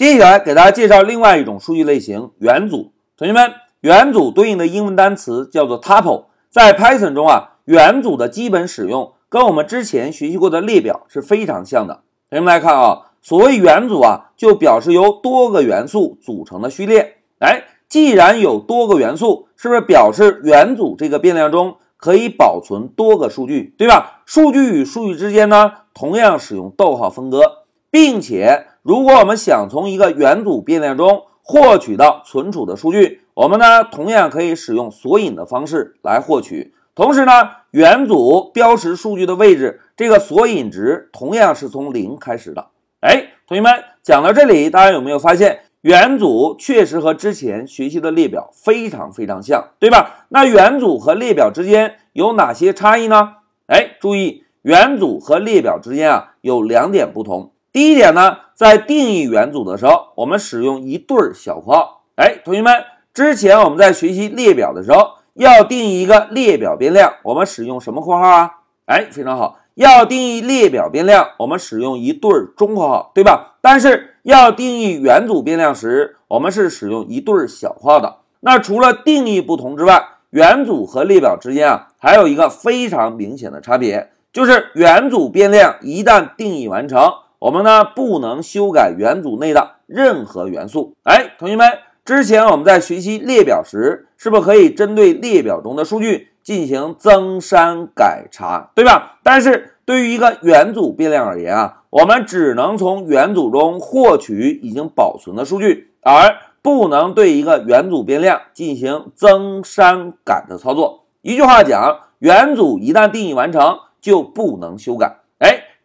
接下来给大家介绍另外一种数据类型——元组。同学们，元组对应的英文单词叫做 tuple。在 Python 中啊，元组的基本使用跟我们之前学习过的列表是非常像的。同学们来看啊，所谓元组啊，就表示由多个元素组成的序列。哎，既然有多个元素，是不是表示元组这个变量中可以保存多个数据，对吧？数据与数据之间呢，同样使用逗号分割，并且。如果我们想从一个元组变量中获取到存储的数据，我们呢同样可以使用索引的方式来获取。同时呢，元组标识数据的位置，这个索引值同样是从零开始的。哎，同学们讲到这里，大家有没有发现元组确实和之前学习的列表非常非常像，对吧？那元组和列表之间有哪些差异呢？哎，注意，元组和列表之间啊有两点不同。第一点呢，在定义元组的时候，我们使用一对小括号。哎，同学们，之前我们在学习列表的时候，要定义一个列表变量，我们使用什么括号啊？哎，非常好，要定义列表变量，我们使用一对中括号，对吧？但是要定义元组变量时，我们是使用一对小括号的。那除了定义不同之外，元组和列表之间啊，还有一个非常明显的差别，就是元组变量一旦定义完成。我们呢不能修改元组内的任何元素。哎，同学们，之前我们在学习列表时，是不是可以针对列表中的数据进行增删改查，对吧？但是对于一个元组变量而言啊，我们只能从元组中获取已经保存的数据，而不能对一个元组变量进行增删改的操作。一句话讲，元组一旦定义完成，就不能修改。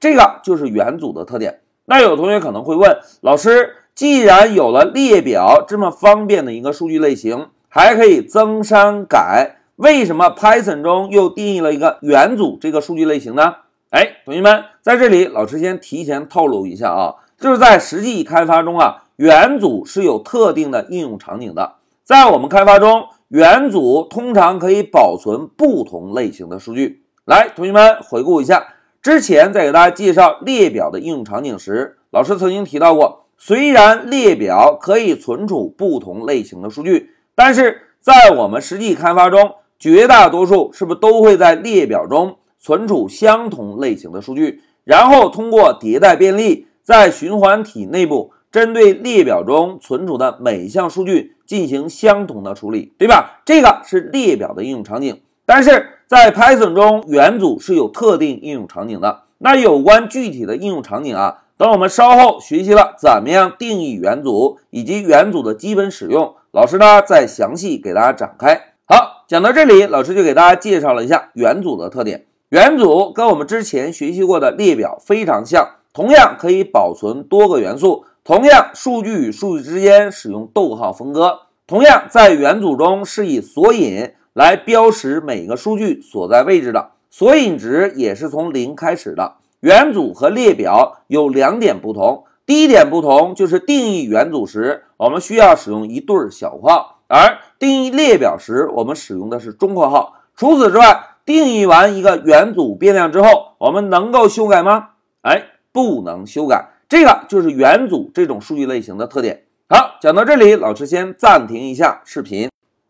这个就是元组的特点。那有同学可能会问老师，既然有了列表这么方便的一个数据类型，还可以增删改，为什么 Python 中又定义了一个元组这个数据类型呢？哎，同学们，在这里老师先提前透露一下啊，就是在实际开发中啊，元组是有特定的应用场景的。在我们开发中，元组通常可以保存不同类型的数据。来，同学们回顾一下。之前在给大家介绍列表的应用场景时，老师曾经提到过，虽然列表可以存储不同类型的数据，但是在我们实际开发中，绝大多数是不是都会在列表中存储相同类型的数据，然后通过迭代便利，在循环体内部针对列表中存储的每一项数据进行相同的处理，对吧？这个是列表的应用场景，但是。在 Python 中，元组是有特定应用场景的。那有关具体的应用场景啊，等我们稍后学习了怎么样定义元组以及元组的基本使用，老师呢再详细给大家展开。好，讲到这里，老师就给大家介绍了一下元组的特点。元组跟我们之前学习过的列表非常像，同样可以保存多个元素，同样数据与数据之间使用逗号分割，同样在元组中是以索引。来标识每个数据所在位置的索引值也是从零开始的。元组和列表有两点不同，第一点不同就是定义元组时，我们需要使用一对小括号，而定义列表时，我们使用的是中括号。除此之外，定义完一个元组变量之后，我们能够修改吗？哎，不能修改。这个就是元组这种数据类型的特点。好，讲到这里，老师先暂停一下视频。